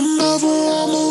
another woman.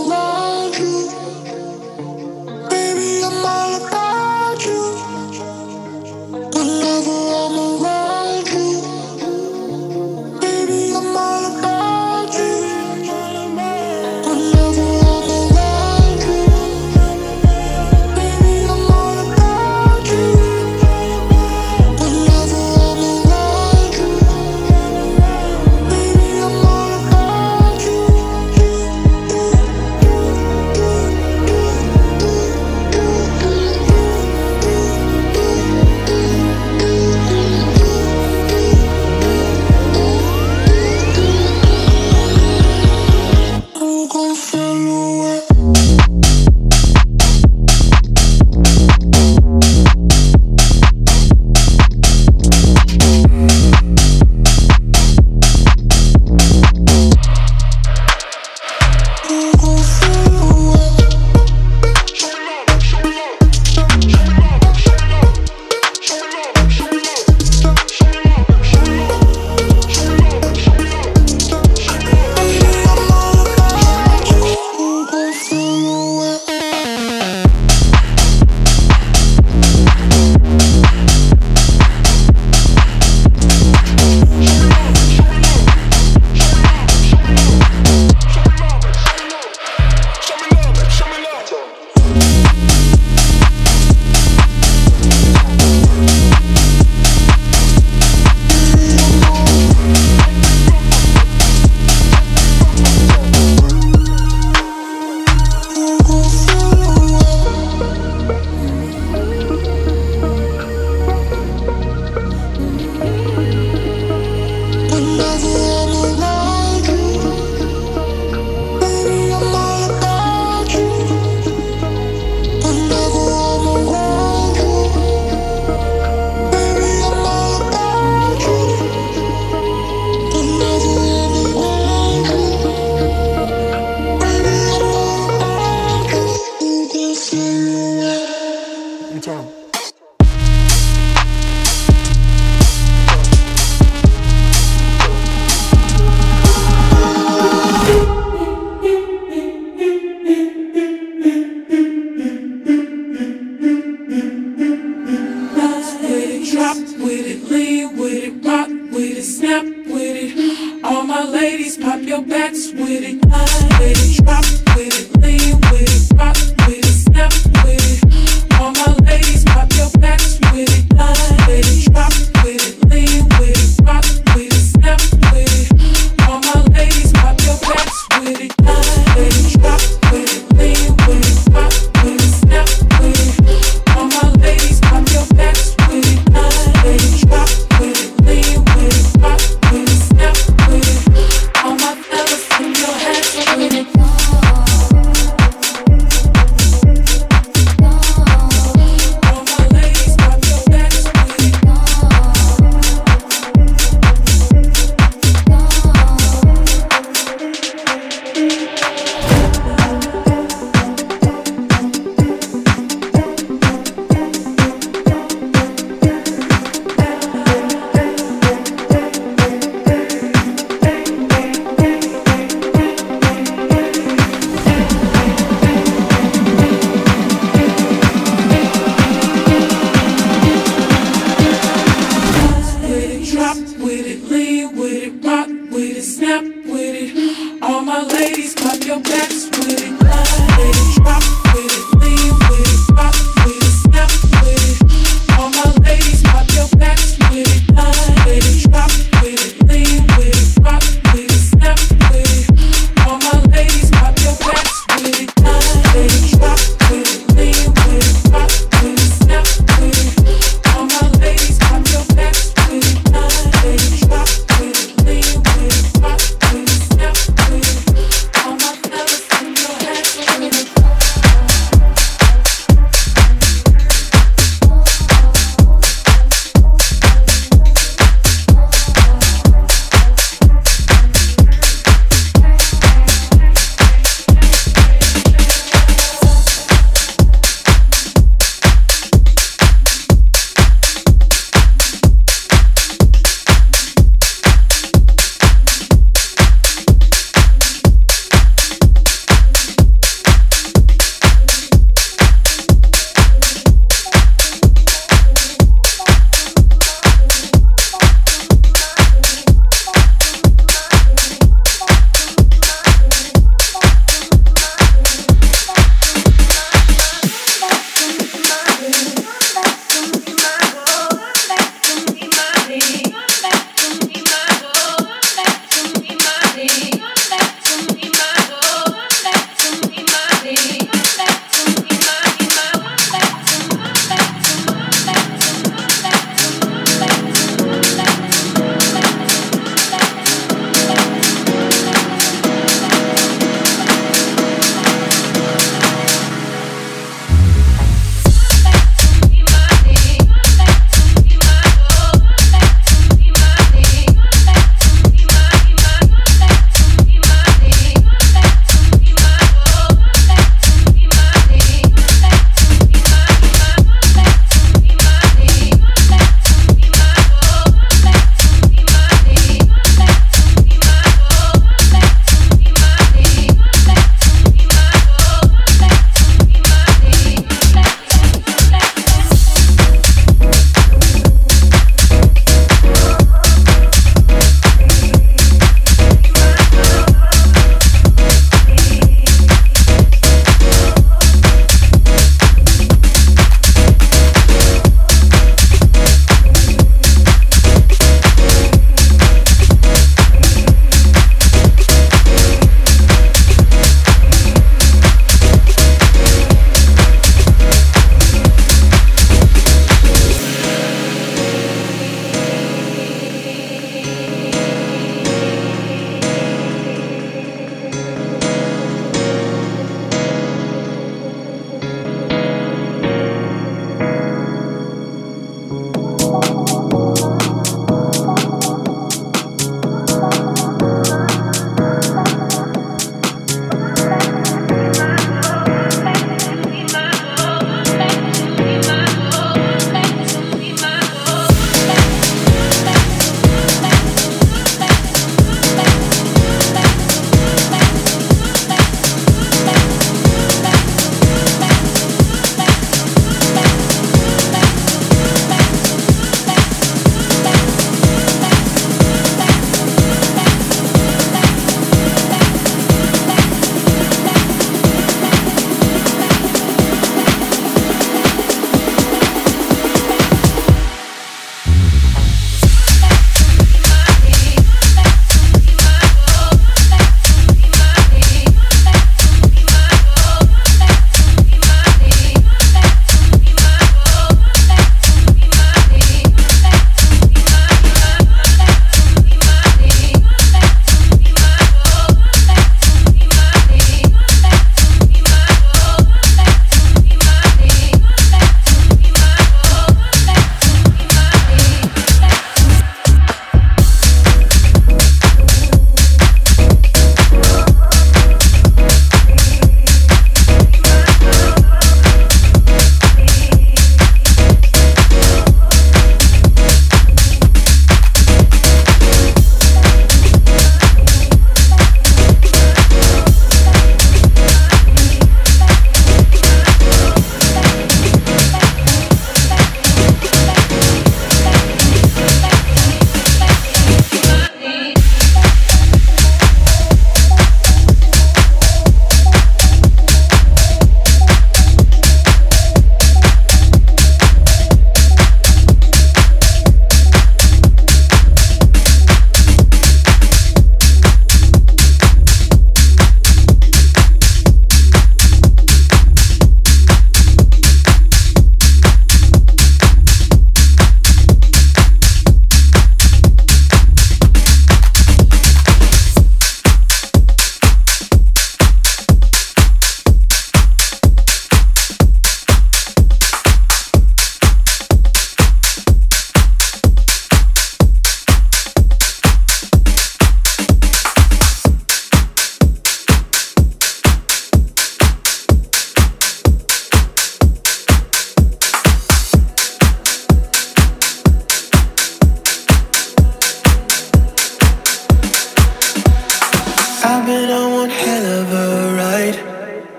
Please your best with.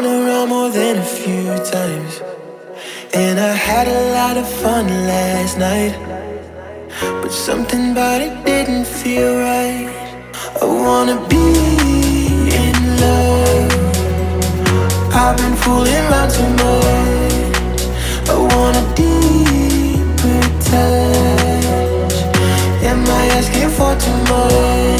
Gone around more than a few times. And I had a lot of fun last night. But something about it didn't feel right. I wanna be in love. I've been fooling around too much. I want a deeper touch. Am I asking for too much?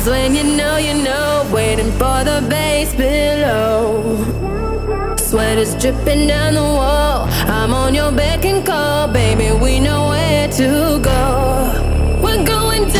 Cause when you know, you know, waiting for the bass below. Sweat is dripping down the wall. I'm on your beck and call, baby. We know where to go. We're going to.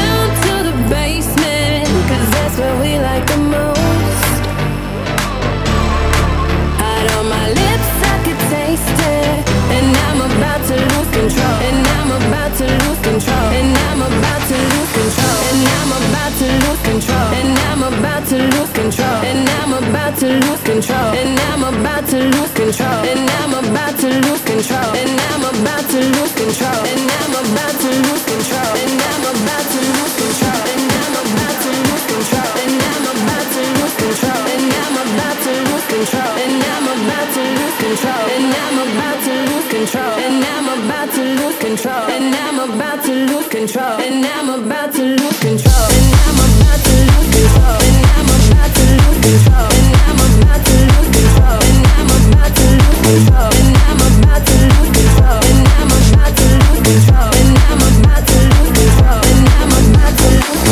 control. And I'm about to lose control. And I'm about to lose control. And I'm about to lose control. And I'm about to lose control. And I'm about to lose control. And I'm about to lose control. And I'm about to lose control. And I'm about to lose control. And I'm about to lose control. And I'm about to lose control. And I'm about to lose control. And I'm about to lose control. And I'm about to lose control. And I'm about to lose control. And I'm about to lose control. And I'm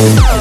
Oh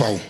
foe.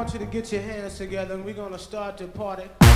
Heard you to get your hands together and we're gonna start the party.